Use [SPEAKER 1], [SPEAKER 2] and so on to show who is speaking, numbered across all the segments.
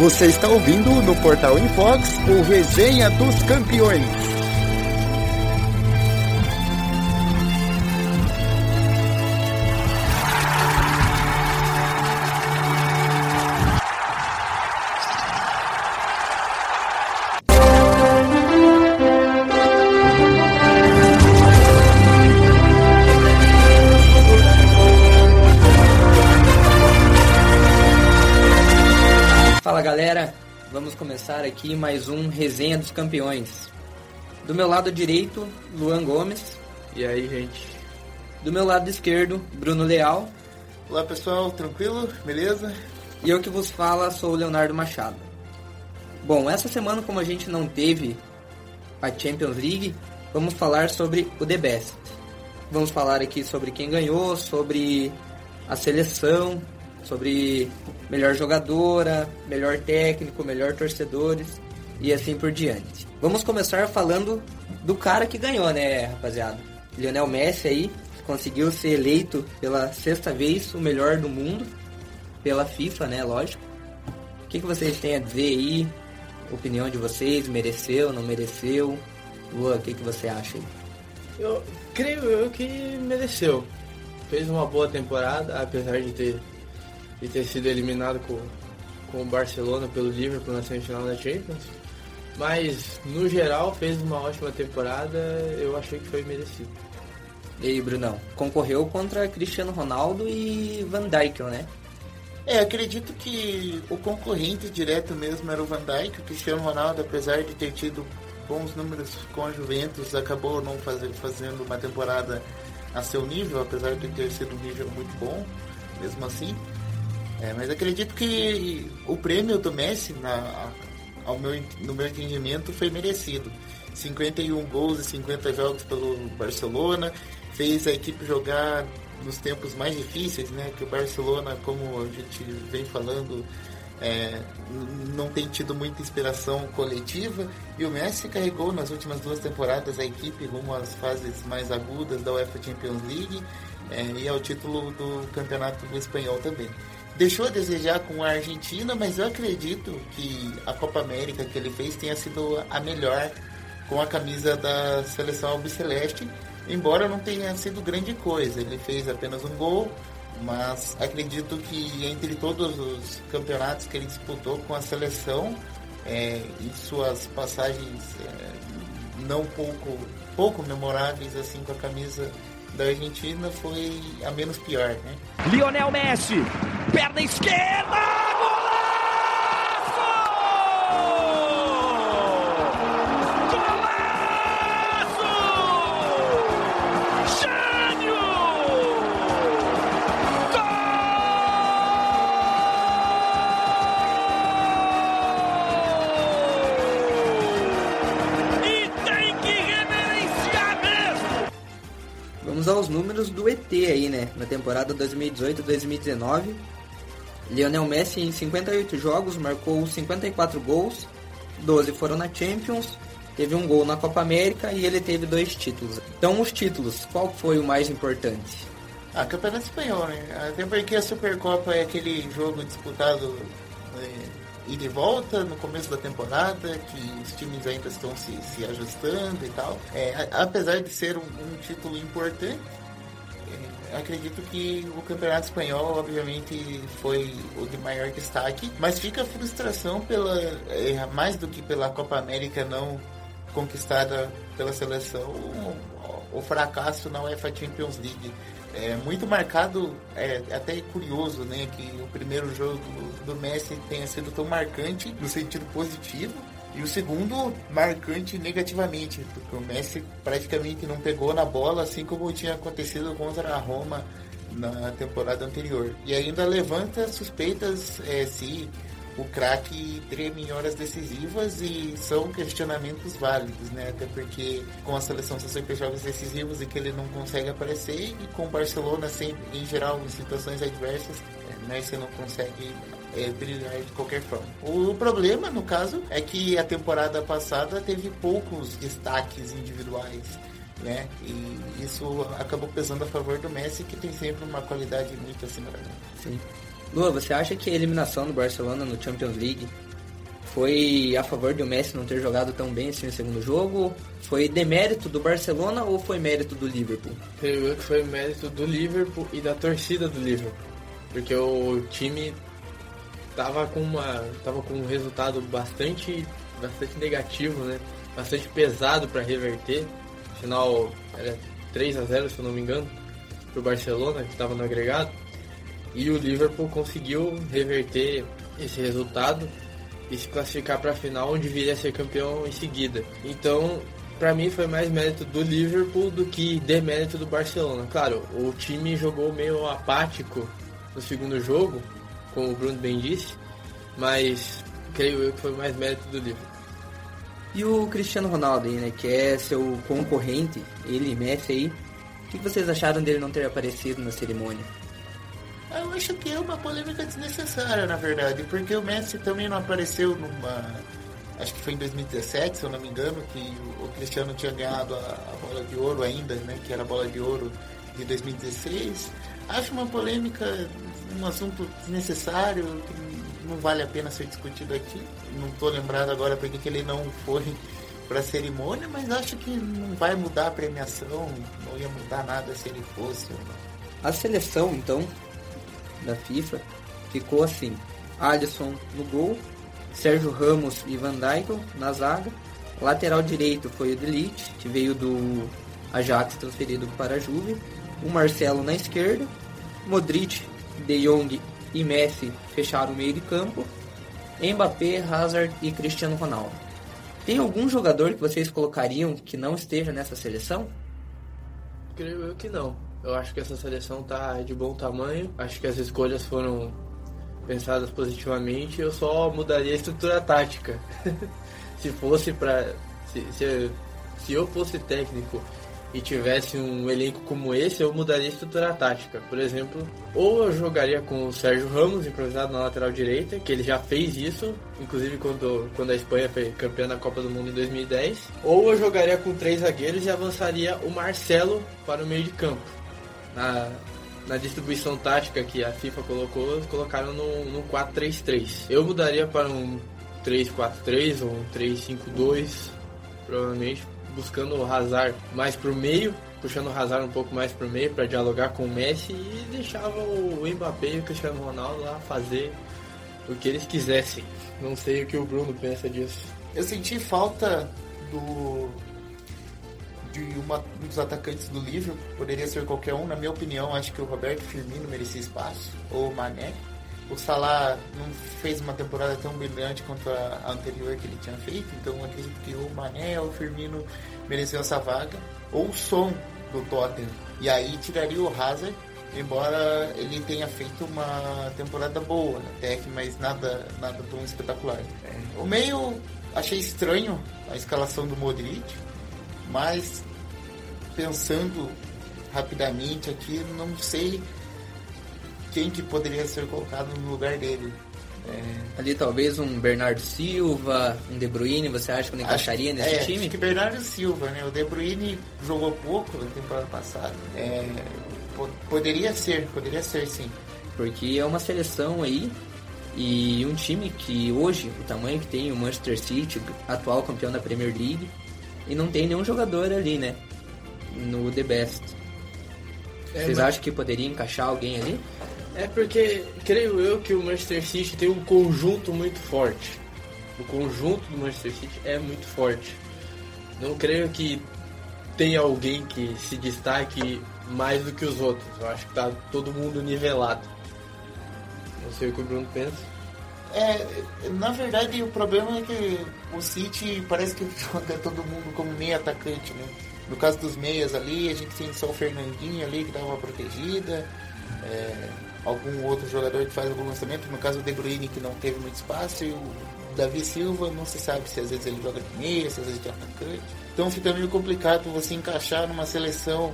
[SPEAKER 1] Você está ouvindo no Portal Infox o Resenha dos Campeões.
[SPEAKER 2] Aqui mais um Resenha dos Campeões. Do meu lado direito, Luan Gomes.
[SPEAKER 3] E aí, gente?
[SPEAKER 2] Do meu lado esquerdo, Bruno Leal.
[SPEAKER 4] Olá pessoal, tranquilo? Beleza?
[SPEAKER 2] E eu que vos fala sou o Leonardo Machado. Bom, essa semana, como a gente não teve a Champions League, vamos falar sobre o The Best. Vamos falar aqui sobre quem ganhou, sobre a seleção, sobre melhor jogadora, melhor técnico, melhor torcedores e assim por diante. Vamos começar falando do cara que ganhou, né, rapaziada? Lionel Messi aí conseguiu ser eleito pela sexta vez o melhor do mundo pela FIFA, né, lógico. O que, que vocês têm a dizer aí? Opinião de vocês, mereceu, não mereceu? Lua, o que, que você acha aí?
[SPEAKER 3] Eu creio eu que mereceu. Fez uma boa temporada, apesar de ter de ter sido eliminado com, com o Barcelona pelo Liverpool na semifinal da Champions. Mas, no geral, fez uma ótima temporada, eu achei que foi merecido.
[SPEAKER 2] E aí, Brunão? Concorreu contra Cristiano Ronaldo e Van Dijk, né?
[SPEAKER 4] É, acredito que o concorrente direto mesmo era o Van Dijk. O Cristiano Ronaldo, apesar de ter tido bons números com a Juventus, acabou não fazer, fazendo uma temporada a seu nível, apesar de ter sido um nível muito bom, mesmo assim. É, mas acredito que o prêmio do Messi, na, ao meu, no meu entendimento, foi merecido. 51 gols e 50 jogos pelo Barcelona, fez a equipe jogar nos tempos mais difíceis, né? Que o Barcelona, como a gente vem falando, é, não tem tido muita inspiração coletiva e o Messi carregou nas últimas duas temporadas a equipe rumo às fases mais agudas da UEFA Champions League é, e ao título do campeonato espanhol também deixou a desejar com a Argentina, mas eu acredito que a Copa América que ele fez tenha sido a melhor com a camisa da seleção albiceleste, embora não tenha sido grande coisa. Ele fez apenas um gol, mas acredito que entre todos os campeonatos que ele disputou com a seleção é, e suas passagens é, não pouco, pouco memoráveis assim com a camisa da Argentina foi a menos pior, né?
[SPEAKER 5] Lionel Messi, perna esquerda!
[SPEAKER 2] Números do ET aí, né? Na temporada 2018-2019, Lionel Messi em 58 jogos marcou 54 gols, 12 foram na Champions, teve um gol na Copa América e ele teve dois títulos. Então, os títulos, qual foi o mais importante?
[SPEAKER 4] Ah, Campeonato Espanhol, né? Até porque a Supercopa é aquele jogo disputado é, ir de volta no começo da temporada, que os times ainda estão se, se ajustando e tal. É, apesar de ser um, um título importante, acredito que o Campeonato Espanhol, obviamente, foi o de maior destaque, mas fica a frustração pela, é, mais do que pela Copa América não conquistada pela seleção, o, o fracasso na UEFA Champions League. É muito marcado, é até curioso, né, que o primeiro jogo do, Messi tenha sido tão marcante no sentido positivo e o segundo marcante negativamente, porque o Messi praticamente não pegou na bola, assim como tinha acontecido contra a Roma na temporada anterior. E ainda levanta suspeitas é, se o craque treme em horas decisivas e são questionamentos válidos, né? Até porque com a seleção são sempre jogos decisivos e que ele não consegue aparecer e com o Barcelona sempre, em geral, em situações adversas, né? Você não consegue é, brilhar de qualquer forma. O problema, no caso, é que a temporada passada teve poucos destaques individuais. Né? E isso acabou pesando a favor do Messi, que tem sempre uma qualidade muito acima da
[SPEAKER 2] Sim. Lua, você acha que a eliminação do Barcelona no Champions League Foi a favor de o Messi não ter jogado tão bem assim no segundo jogo? Foi demérito do Barcelona ou foi mérito do Liverpool?
[SPEAKER 3] Creio eu que foi mérito do Liverpool e da torcida do Liverpool. Porque o time tava com uma tava com um resultado bastante bastante negativo, né? Bastante pesado para reverter. Afinal, era 3 a 0, se eu não me engano, pro Barcelona, que estava no agregado. E o Liverpool conseguiu reverter esse resultado e se classificar para a final, onde viria a ser campeão em seguida. Então, para mim foi mais mérito do Liverpool do que demérito do Barcelona. Claro, o time jogou meio apático no segundo jogo, como o Bruno bem disse, mas creio eu que foi mais mérito do Liverpool.
[SPEAKER 2] E o Cristiano Ronaldo aí, né, que é seu concorrente, ele e Messi aí, o que vocês acharam dele não ter aparecido na cerimônia?
[SPEAKER 4] Eu acho que é uma polêmica desnecessária, na verdade, porque o Messi também não apareceu numa. Acho que foi em 2017, se eu não me engano, que o Cristiano tinha ganhado a, a bola de ouro ainda, né? Que era a bola de ouro de 2016. Acho uma polêmica, um assunto desnecessário, que não vale a pena ser discutido aqui. Não estou lembrado agora porque que ele não foi para a cerimônia, mas acho que não vai mudar a premiação, não ia mudar nada se ele fosse.
[SPEAKER 2] A seleção, então, da FIFA ficou assim: Alisson no gol, Sérgio Ramos e Van Dijk na zaga. Lateral direito foi o Delite, que veio do Ajax transferido para a Juve. O Marcelo na esquerda. Modric, De Jong e Messi fecharam o meio de campo. Mbappé, Hazard e Cristiano Ronaldo. Tem algum jogador que vocês colocariam que não esteja nessa seleção?
[SPEAKER 3] Creio eu que não. Eu acho que essa seleção tá de bom tamanho. Acho que as escolhas foram pensadas positivamente. Eu só mudaria a estrutura tática. se fosse para se, se, se eu fosse técnico e tivesse um elenco como esse, eu mudaria a estrutura tática. Por exemplo, ou eu jogaria com o Sérgio Ramos improvisado na lateral direita, que ele já fez isso, inclusive quando, quando a Espanha foi campeã da Copa do Mundo em 2010, ou eu jogaria com três zagueiros e avançaria o Marcelo para o meio de campo. Na, na distribuição tática que a FIFA colocou, colocaram no, no 4-3-3. Eu mudaria para um 3-4-3 ou um 3-5-2, provavelmente buscando o Hazard mais pro meio, puxando o Hazard um pouco mais pro meio para dialogar com o Messi e deixava o Mbappé e o Cristiano Ronaldo lá fazer o que eles quisessem. Não sei o que o Bruno pensa disso.
[SPEAKER 4] Eu senti falta do de uma, um dos atacantes do Liverpool, poderia ser qualquer um, na minha opinião, acho que o Roberto Firmino merecia espaço, ou o Mané. O Salah não fez uma temporada tão brilhante quanto a, anterior que ele tinha feito, então acredito que o Mané ou o Firmino mereceu essa vaga, ou o Som do Tottenham. E aí tiraria o Hazard, embora ele tenha feito uma temporada boa até que, mas nada, nada tão espetacular. O meio achei estranho a escalação do Modric, mas pensando rapidamente aqui, não sei quem que poderia ser colocado no lugar dele. É...
[SPEAKER 2] Ali talvez um Bernardo Silva, um De Bruyne, você acha que não encaixaria
[SPEAKER 4] acho,
[SPEAKER 2] nesse
[SPEAKER 4] é,
[SPEAKER 2] time?
[SPEAKER 4] Acho que Bernardo Silva, né? O De Bruyne jogou pouco na temporada passada. É, poderia ser, poderia ser sim.
[SPEAKER 2] Porque é uma seleção aí e um time que hoje, o tamanho que tem o Manchester City, atual campeão da Premier League, e não tem nenhum jogador ali, né? No The Best. É, Vocês mas... acham que poderia encaixar alguém ali?
[SPEAKER 3] É porque creio eu que o Manchester City tem um conjunto muito forte. O conjunto do Manchester City é muito forte. Não creio que tenha alguém que se destaque mais do que os outros. Eu acho que tá todo mundo nivelado. Não sei o que o Bruno pensa.
[SPEAKER 4] É, na verdade o problema é que o City parece que joga todo mundo como meio atacante, né? No caso dos meias ali, a gente tem só o Fernandinho ali que dá uma protegida. É, algum outro jogador que faz algum lançamento, no caso o De Bruyne que não teve muito espaço e o Davi Silva não se sabe se às vezes ele joga de meia, se às vezes de atacante. Então fica meio complicado você encaixar numa seleção,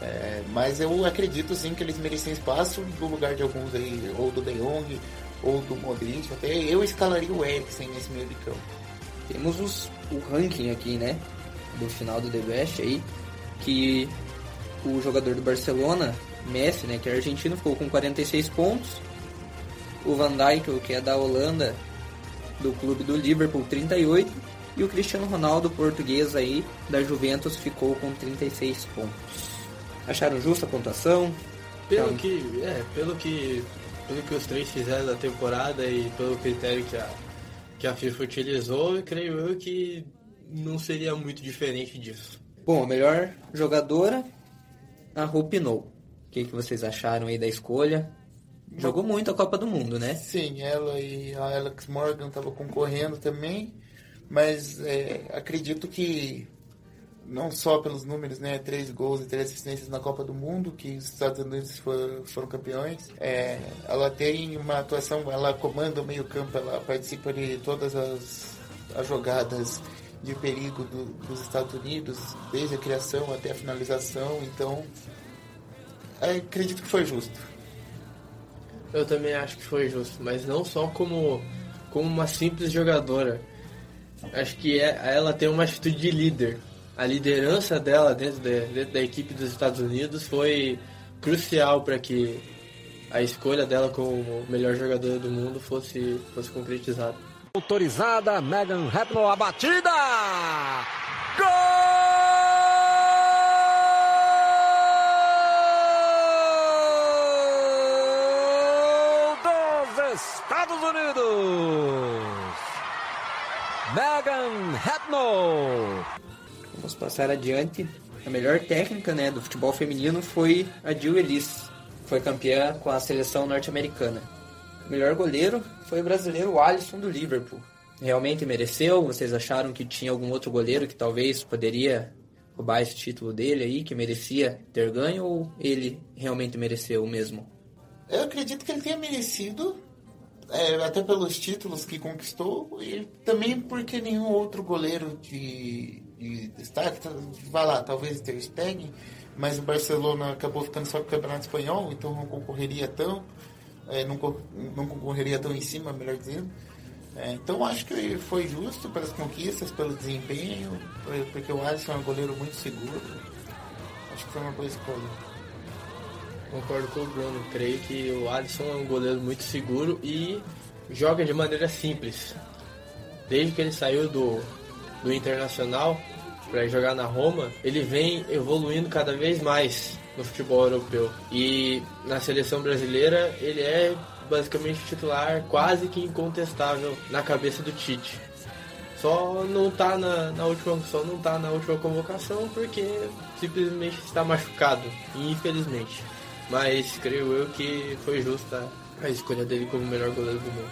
[SPEAKER 4] é, mas eu acredito sim que eles merecem espaço no lugar de alguns aí, ou do De Jong, ou do Modric, até eu escalaria o Eriksen nesse meio de campo.
[SPEAKER 2] Temos os, o ranking aqui, né, do final do The Best aí, que o jogador do Barcelona Messi, né, que é argentino, ficou com 46 pontos. O Van Dijk, que é da Holanda, do clube do Liverpool 38 e o Cristiano Ronaldo, português aí da Juventus, ficou com 36 pontos. Acharam justa a pontuação?
[SPEAKER 3] Pelo
[SPEAKER 2] Então-
[SPEAKER 3] que, é, pelo que, pelo que os três fizeram da temporada e pelo critério que a, que a FIFA utilizou, eu creio eu que não seria muito diferente disso.
[SPEAKER 2] Bom, a melhor jogadora, a Rupinou. O que, que vocês acharam aí da escolha? Jogou muito a Copa do Mundo, né?
[SPEAKER 4] Sim, ela e a Alex Morgan estavam concorrendo também, mas é, acredito que não só pelos números, né, três gols e três assistências na Copa do Mundo, que os Estados Unidos foram, foram campeões, é, ela tem uma atuação, ela comanda o meio campo, ela participa de todas as, as jogadas de perigo do- dos Estados Unidos, desde a criação até a finalização, então acredito que foi justo.
[SPEAKER 3] Eu também acho que foi justo, mas não só como, como uma simples jogadora. Acho que é, ela tem uma atitude de líder. A liderança dela dentro, de- dentro da equipe dos Estados Unidos foi crucial para que a escolha dela como melhor jogadora do mundo fosse, fosse concretizada.
[SPEAKER 5] Autorizada, Megan Rapinoe, a batida! Gol dos Estados Unidos! Rapinoe!
[SPEAKER 2] Vamos passar adiante. A melhor técnica né, do futebol feminino foi a Jill Ellis, foi campeã com a seleção norte-americana. O melhor goleiro foi o brasileiro Alisson do Liverpool. Realmente mereceu? Vocês acharam que tinha algum outro goleiro que talvez poderia roubar esse título dele aí, que merecia ter ganho, ou ele realmente mereceu mesmo?
[SPEAKER 4] Eu acredito que ele tenha merecido, é, até pelos títulos que conquistou, e também porque nenhum outro goleiro de, de destaque, tá, vai lá, talvez Ter Stegen, mas o Barcelona acabou ficando só com o Campeonato Espanhol, então não concorreria tão, é, não, não concorreria tão em cima, melhor dizendo. É, então acho que foi justo pelas conquistas, pelo desempenho, por- porque o Alisson é um goleiro muito seguro. Acho que foi uma boa escolha.
[SPEAKER 3] Concordo com o Bruno. Creio que o Alisson é um goleiro muito seguro e joga de maneira simples. Desde que ele saiu do, do Internacional para jogar na Roma, ele vem evoluindo cada vez mais no futebol europeu. E na seleção brasileira, ele é basicamente titular quase que incontestável na cabeça do Tite. Só não tá na, na última, só não tá na última convocação porque simplesmente está machucado, infelizmente. Mas creio eu que foi justa a escolha dele como o melhor goleiro do mundo.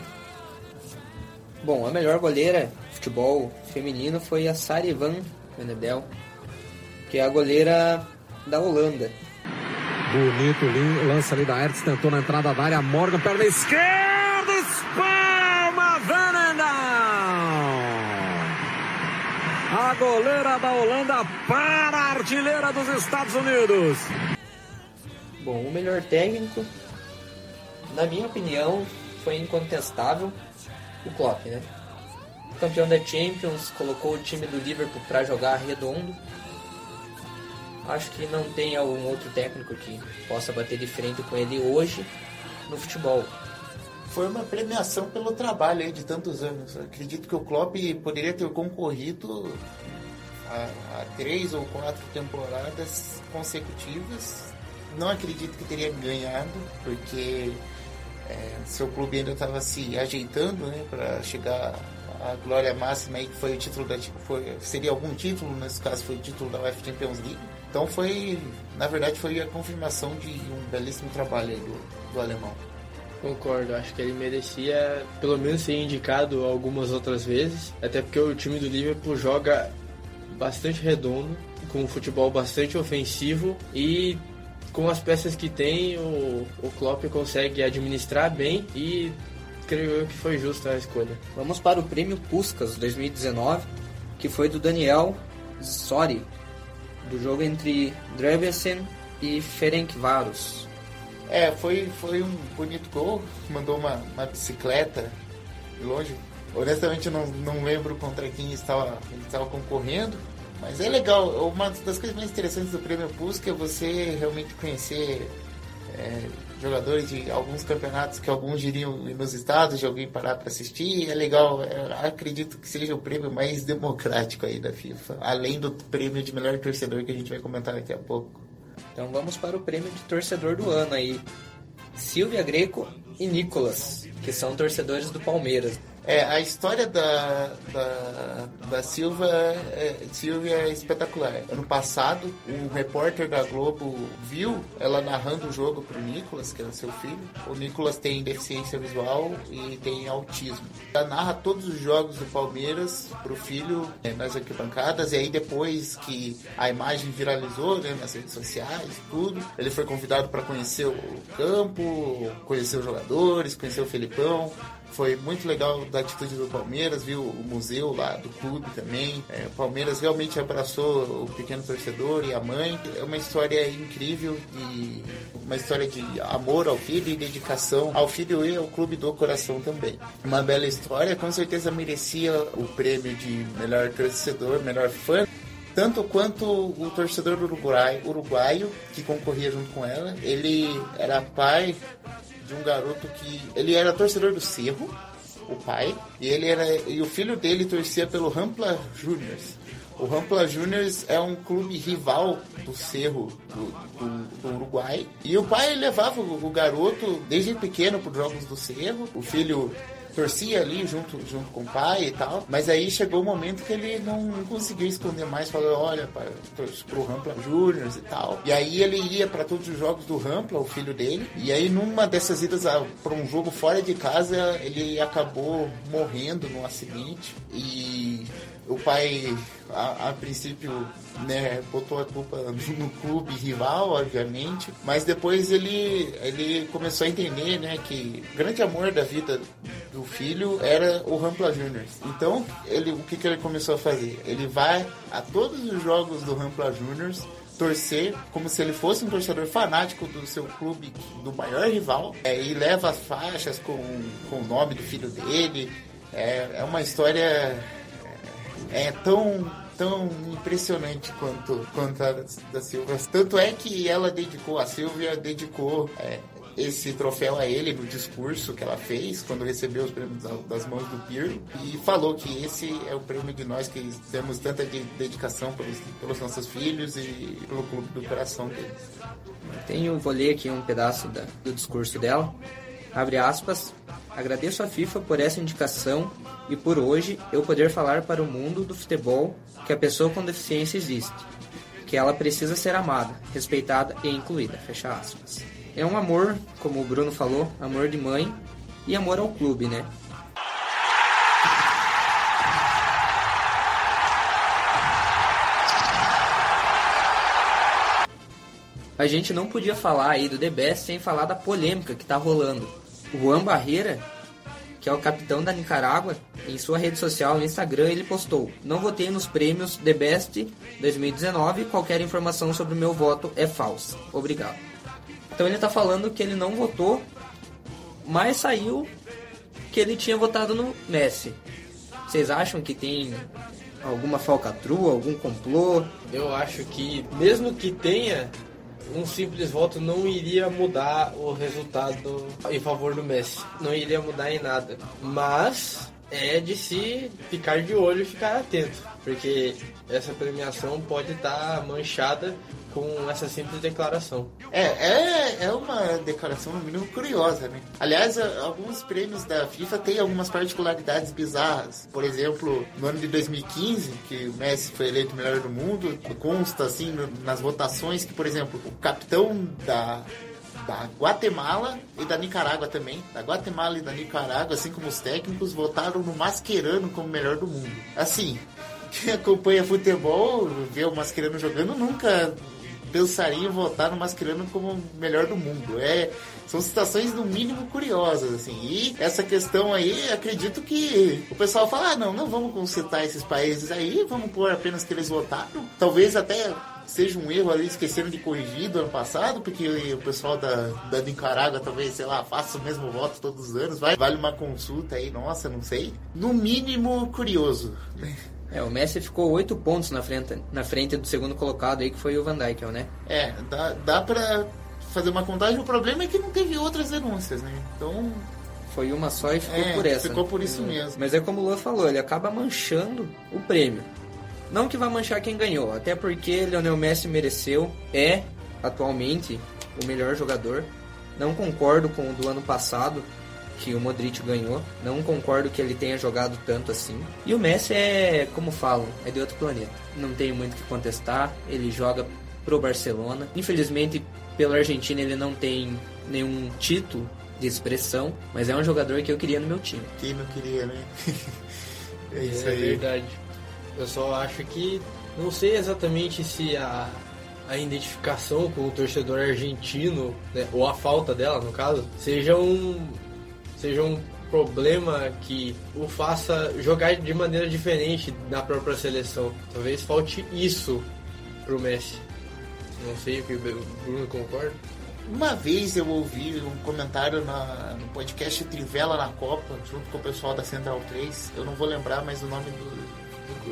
[SPEAKER 2] Bom, a melhor goleira de futebol feminino foi a Sari van Venedel, que é a goleira da Holanda.
[SPEAKER 5] Bonito lin- lance ali da Hertz, tentou na entrada da área, Morgan, perna esquerda, espalma, Venendal! A goleira da Holanda para a artilheira dos Estados Unidos.
[SPEAKER 2] Bom, o melhor técnico, na minha opinião, foi incontestável o Klopp, né? Campeão da Champions, colocou o time do Liverpool para jogar redondo. Acho que não tem algum outro técnico que possa bater de frente com ele hoje no futebol.
[SPEAKER 4] Foi uma premiação pelo trabalho aí de tantos anos. Acredito que o Klopp poderia ter concorrido a, a três ou quatro temporadas consecutivas. Não acredito que teria ganhado, porque é, seu clube ainda estava se ajeitando né, para chegar à glória máxima aí, que foi o título da foi, seria algum título, nesse caso foi o título da UEFA Champions League. Então foi, na verdade, foi a confirmação de um belíssimo trabalho do, do alemão.
[SPEAKER 3] Concordo, acho que ele merecia pelo menos ser indicado algumas outras vezes, até porque o time do Liverpool joga bastante redondo, com um futebol bastante ofensivo e com as peças que tem, o, o Klopp consegue administrar bem e creio eu que foi justa a escolha.
[SPEAKER 2] Vamos para o prêmio Puskas 2019, que foi do Daniel Sori, do jogo entre Drebrecen e Ferencváros.
[SPEAKER 4] É, foi, foi um bonito gol. Mandou uma, uma bicicleta de longe. Honestamente, eu não, não lembro contra quem estava, ele estava concorrendo. Mas é legal. Uma das coisas mais interessantes do Prêmio Pusca é você realmente conhecer é, jogadores de alguns campeonatos que alguns diriam inusitados de alguém parar para assistir. É legal, é, acredito que seja o prêmio mais democrático aí da FIFA, além do prêmio de melhor torcedor que a gente vai comentar daqui a pouco.
[SPEAKER 2] Então vamos para o prêmio de torcedor do ano aí. Silvia Greco e Nicolas, que são torcedores do Palmeiras.
[SPEAKER 4] É, a história da, da, da Silva, é, Silvia é espetacular. Ano passado, um repórter da Globo viu ela narrando o jogo pro Nicolas, que era seu filho. O Nicolas tem deficiência visual e tem autismo. Ela narra todos os jogos do Palmeiras pro filho é, nas arquibancadas, e aí depois que a imagem viralizou né, nas redes sociais, tudo, ele foi convidado para conhecer o campo, conhecer os jogadores, conhecer o Felipão. Foi muito legal da atitude do Palmeiras, viu o museu lá do clube também. É, o Palmeiras realmente abraçou o pequeno torcedor e a mãe. É uma história incrível e uma história de amor ao filho e dedicação ao filho e ao clube do coração também. Uma bela história, com certeza merecia o prêmio de melhor torcedor, melhor fã tanto quanto o torcedor uruguai, uruguaio que concorria junto com ela. Ele era pai de um garoto que ele era torcedor do Cerro, o pai, e ele era e o filho dele torcia pelo Rampla Juniors. O Rampla Juniors é um clube rival do Cerro do, do, do Uruguai. E o pai levava o, o garoto desde pequeno para os jogos do Cerro. O filho torcia ali junto, junto com o pai e tal. Mas aí chegou o um momento que ele não conseguiu esconder mais, falou, olha, pai, pro Rampla Juniors e tal. E aí ele ia para todos os jogos do Rampla, o filho dele. E aí numa dessas idas para um jogo fora de casa, ele acabou morrendo num acidente. E o pai, a, a, princípio, né, botou a culpa no clube rival, obviamente, mas depois ele, ele começou a entender, né, que o grande amor da vida do filho era o Rampla Juniors. Então, ele, o que, que ele começou a fazer? Ele vai a todos os jogos do Rampla Juniors torcer como se ele fosse um torcedor fanático do seu clube, do maior rival, é, e leva as faixas com, com o nome do filho dele. É, é uma história é tão tão impressionante quanto, quanto a da Silvia. Tanto é que ela dedicou, a Silvia dedicou é, esse troféu a ele no discurso que ela fez quando recebeu os prêmios das mãos do Pirlo e falou que esse é o prêmio de nós que temos tanta de dedicação pelos, pelos nossos filhos e pelo clube do coração deles.
[SPEAKER 2] Tenho, vou ler aqui um pedaço da, do discurso dela. Abre aspas. Agradeço à FIFA por essa indicação e por hoje eu poder falar para o mundo do futebol que a pessoa com deficiência existe, que ela precisa ser amada, respeitada e incluída. Fecha aspas. É um amor, como o Bruno falou, amor de mãe e amor ao clube, né? A gente não podia falar aí do The Best sem falar da polêmica que tá rolando. Juan Barreira que é o capitão da Nicarágua, em sua rede social no Instagram, ele postou: Não votei nos prêmios The Best 2019, qualquer informação sobre o meu voto é falsa. Obrigado. Então ele está falando que ele não votou, mas saiu que ele tinha votado no Messi. Vocês acham que tem alguma falcatrua, algum complô?
[SPEAKER 3] Eu acho que, mesmo que tenha, um simples voto não iria mudar o resultado em favor do Messi. Não iria mudar em nada. Mas é de se ficar de olho e ficar atento, porque essa premiação pode estar manchada com essa simples declaração.
[SPEAKER 4] É, é, é uma declaração no mínimo curiosa, né? Aliás, alguns prêmios da FIFA têm algumas particularidades bizarras. Por exemplo, no ano de 2015, que o Messi foi eleito melhor do mundo, consta assim nas votações que, por exemplo, o capitão da da Guatemala e da Nicarágua também. Da Guatemala e da Nicarágua, assim como os técnicos, votaram no Mascherano como melhor do mundo. Assim, quem acompanha futebol, vê o Mascherano jogando, nunca pensaria em votar no Mascherano como melhor do mundo. É, são situações no mínimo curiosas, assim. E essa questão aí, acredito que o pessoal fala, ah, não, não vamos consultar esses países aí, vamos pôr apenas que eles votaram. Talvez até seja um erro ali, esquecendo de corrigir do ano passado, porque o pessoal da, da Nicarágua talvez, sei lá, faça o mesmo voto todos os anos, vai, vale uma consulta aí, nossa, não sei. No mínimo, curioso.
[SPEAKER 2] É, o Messi ficou oito pontos na frente, na frente do segundo colocado aí, que foi o Van Dijk, né?
[SPEAKER 4] É, dá, dá pra fazer uma contagem. O problema é que não teve outras denúncias, né? Então,
[SPEAKER 2] Foi uma só e ficou
[SPEAKER 4] É,
[SPEAKER 2] por essa.
[SPEAKER 4] ficou por isso mesmo.
[SPEAKER 2] Mas é como o Luan falou, ele acaba manchando o prêmio. Não que vai manchar quem ganhou, até porque Lionel Messi mereceu, é atualmente o melhor jogador. Não concordo com o do ano passado, que o Modric ganhou. Não concordo que ele tenha jogado tanto assim. E o Messi é, como falam, é de outro planeta. Não tenho muito o que contestar. Ele joga pro Barcelona. Infelizmente, pela Argentina, ele não tem nenhum título de expressão, mas é um jogador que eu queria no meu time.
[SPEAKER 4] quem não queria, né? é isso
[SPEAKER 3] é
[SPEAKER 4] aí.
[SPEAKER 3] verdade. Eu só acho que não sei exatamente se a, a identificação com o torcedor argentino, né, ou a falta dela no caso, seja um seja um problema que o faça jogar de maneira diferente na própria seleção. Talvez falte isso pro Messi. Não sei o que o Bruno concorda.
[SPEAKER 4] Uma vez eu ouvi um comentário na- no podcast Trivela na Copa, junto com o pessoal da Central 3. Eu não vou lembrar mais o nome do.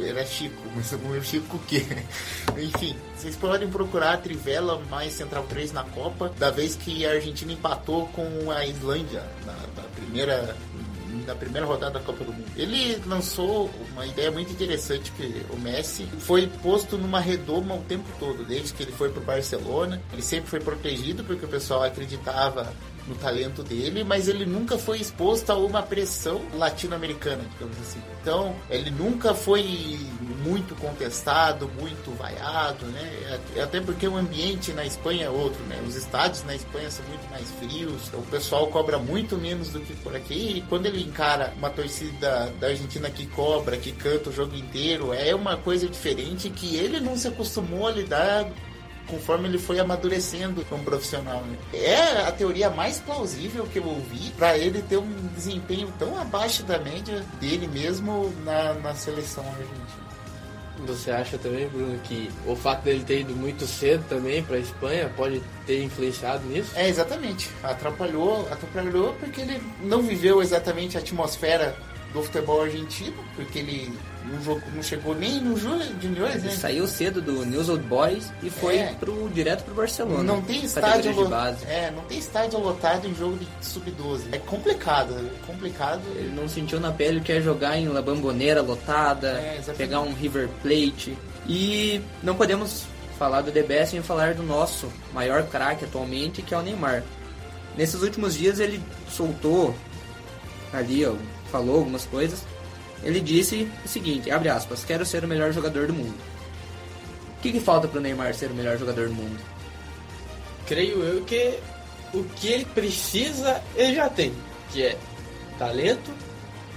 [SPEAKER 4] Era Chico, mas eu não Chico o quê. Enfim, vocês podem procurar Trivela mais Central 3 na Copa, da vez que a Argentina empatou com a Islândia na, na primeira. Na primeira rodada da Copa do Mundo. Ele lançou uma ideia muito interessante que o Messi foi posto numa redoma o tempo todo, desde que ele foi pro Barcelona. Ele sempre foi protegido porque o pessoal acreditava no talento dele, mas ele nunca foi exposto a uma pressão latino-americana, digamos assim. Então, ele nunca foi muito contestado, muito vaiado, né? Até porque o ambiente na Espanha é outro, né? Os estádios na Espanha são muito mais frios, o pessoal cobra muito menos do que por aqui. E quando ele encara uma torcida da Argentina que cobra, que canta o jogo inteiro, é uma coisa diferente que ele não se acostumou a lidar conforme ele foi amadurecendo como profissional. né? É a teoria mais plausível que eu ouvi para ele ter um desempenho tão abaixo da média dele mesmo na, na seleção argentina.
[SPEAKER 3] Você acha também, Bruno, que o fato dele ter ido muito cedo também para Espanha pode ter influenciado nisso?
[SPEAKER 4] É, exatamente. Atrapalhou, atrapalhou porque ele não viveu exatamente a atmosfera do futebol argentino, porque ele não, jogou, não chegou nem no Juniores,
[SPEAKER 2] Ele
[SPEAKER 4] né?
[SPEAKER 2] saiu cedo do News Old Boys e foi
[SPEAKER 4] É.
[SPEAKER 2] pro, direto pro Barcelona.
[SPEAKER 4] Não tem estádio
[SPEAKER 2] de
[SPEAKER 4] lo-
[SPEAKER 2] base.
[SPEAKER 4] É, não tem estádio lotado em jogo de sub-12. É complicado, é complicado.
[SPEAKER 2] Ele não sentiu na pele que é jogar em La Bamboneira lotada,
[SPEAKER 4] É,
[SPEAKER 2] pegar um River Plate. E não podemos falar do The Best sem falar do nosso maior craque atualmente, que é o Neymar. Nesses últimos dias ele soltou ali, ó, falou algumas coisas. Ele disse o seguinte, abre aspas, quero ser o melhor jogador do mundo. O que, que falta pro Neymar ser o melhor jogador do mundo?
[SPEAKER 3] Creio eu que o que ele precisa, ele já tem, que é talento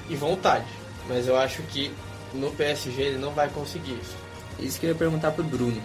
[SPEAKER 3] e vontade. Mas eu acho que no PSG ele não vai conseguir isso.
[SPEAKER 2] Isso que eu ia perguntar pro Bruno.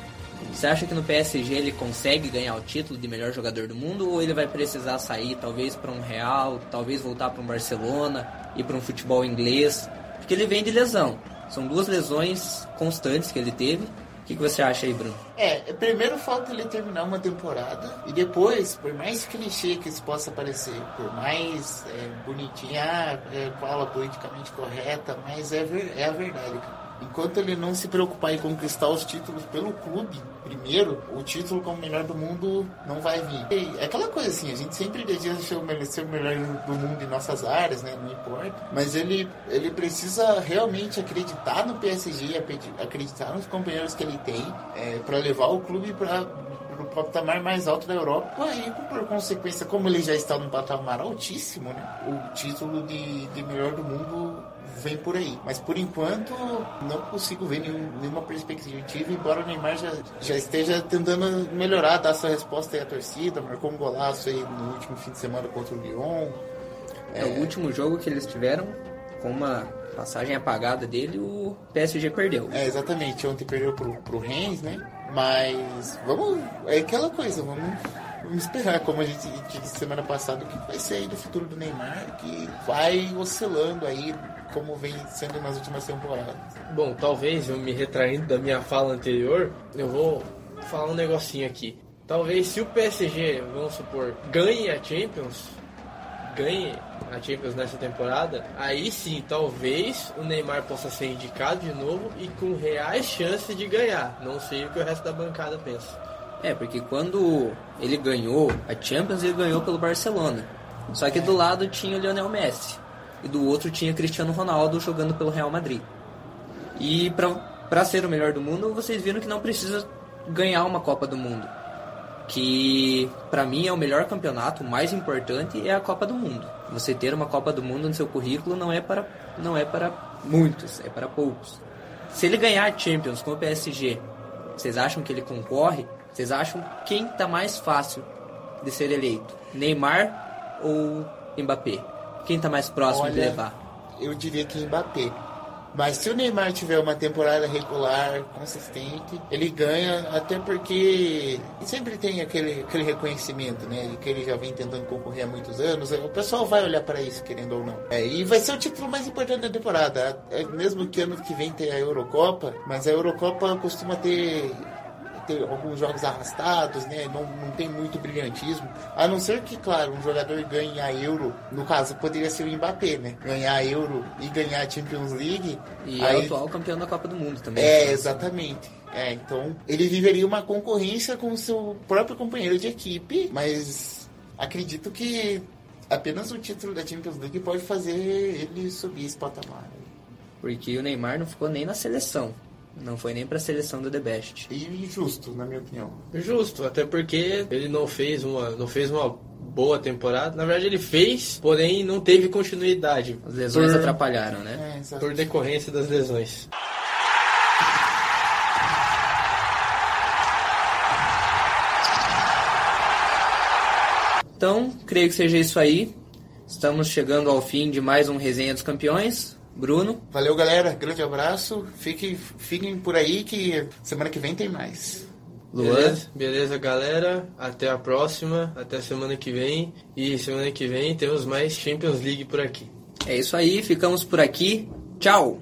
[SPEAKER 2] Você acha que no PSG ele consegue ganhar o título de melhor jogador do mundo ou ele vai precisar sair talvez para um Real, talvez voltar para um Barcelona e para um futebol inglês? Porque ele vem de lesão. São duas lesões constantes que ele teve. O que, que você acha aí, Bruno?
[SPEAKER 4] É, primeiro falta ele terminar uma temporada e depois, por mais clichê que isso possa parecer, por mais é, bonitinha, é, fala politicamente correta, mas é, ver- é a verdade, cara. Enquanto ele não se preocupar em conquistar os títulos pelo clube, primeiro, o título como melhor do mundo não vai vir. E É aquela coisa assim, a gente sempre deseja ser o melhor, ser o melhor do mundo em nossas áreas, né? Não importa. Mas ele, ele precisa realmente acreditar no PSG, acredi- acreditar nos companheiros que ele tem, é, para levar o clube para o patamar mais alto da Europa e por consequência, como ele já está num patamar altíssimo, né? O título de, de melhor do mundo vem por aí. Mas por enquanto não consigo ver nenhum, nenhuma perspectiva, embora o Neymar já, já esteja tentando melhorar, dar sua resposta aí à torcida, marcou um golaço aí no último fim de semana contra o Lyon.
[SPEAKER 2] É, o último jogo que eles tiveram, com uma passagem apagada dele, o PSG perdeu.
[SPEAKER 4] É, exatamente, ontem perdeu pro, pro Rennes, né? Mas vamos. É aquela coisa, vamos, vamos esperar, como a gente disse semana passada, o que vai ser aí do futuro do Neymar, que vai oscilando aí, como vem sendo nas últimas temporadas.
[SPEAKER 3] Bom, talvez eu me retraindo da minha fala anterior, eu vou falar um negocinho aqui. Talvez se o PSG, vamos supor, ganhe a Champions, ganhe a Champions nessa temporada, aí sim, talvez o Neymar possa ser indicado de novo e com reais chances de ganhar. Não sei o que o resto da bancada pensa.
[SPEAKER 2] É, porque quando ele ganhou a Champions, ele ganhou pelo Barcelona. Só que do lado tinha o Lionel Messi. E do outro tinha Cristiano Ronaldo jogando pelo Real Madrid. E para ser o melhor do mundo, vocês viram que não precisa ganhar uma Copa do Mundo. Que para mim é o melhor campeonato, o mais importante é a Copa do Mundo. Você ter uma Copa do Mundo no seu currículo não é para não é para muitos, é para poucos. Se ele ganhar a Champions com o PSG, vocês acham que ele concorre? Vocês acham quem tá mais fácil de ser eleito? Neymar ou Mbappé? Quem tá mais próximo
[SPEAKER 4] Olha,
[SPEAKER 2] de levar?
[SPEAKER 4] Eu diria que Mbappé. Mas se o Neymar tiver uma temporada regular, consistente, ele ganha, até porque sempre tem aquele, aquele reconhecimento, né? Que ele já vem tentando concorrer há muitos anos. O pessoal vai olhar para isso, querendo ou não. É, e vai ser o título mais importante da temporada. É, mesmo que ano que vem tenha a Eurocopa, mas a Eurocopa costuma ter ter alguns jogos arrastados, né? Não, não tem muito brilhantismo. A não ser que, claro, um jogador ganhe a Euro, no caso, poderia ser o Mbappé, né? Ganhar a Euro e ganhar a Champions League.
[SPEAKER 2] E é o atual campeão da Copa do Mundo também.
[SPEAKER 4] É, exatamente. É, então ele viveria uma concorrência com o seu próprio companheiro de equipe, mas acredito que apenas o título da Champions League pode fazer ele subir esse patamar.
[SPEAKER 2] Porque o Neymar não ficou nem na seleção. Não foi nem pra seleção do The Best.
[SPEAKER 4] E justo, na minha opinião.
[SPEAKER 3] Justo, até porque ele não fez uma, não fez uma boa temporada. Na verdade, ele fez, porém não teve continuidade.
[SPEAKER 2] As lesões
[SPEAKER 3] por,
[SPEAKER 2] atrapalharam, né?
[SPEAKER 4] É,
[SPEAKER 3] por decorrência das lesões.
[SPEAKER 2] Então, creio que seja isso aí. Estamos chegando ao fim de mais um Resenha dos Campeões. Bruno,
[SPEAKER 4] Valeu, galera. Grande abraço. Fiquem, fiquem por aí que semana que vem tem mais.
[SPEAKER 2] Luan,
[SPEAKER 3] Beleza? Beleza, galera. Até a próxima. Até semana que vem. E semana que vem temos mais Champions League por aqui.
[SPEAKER 2] é isso aí. Ficamos por aqui. Tchau!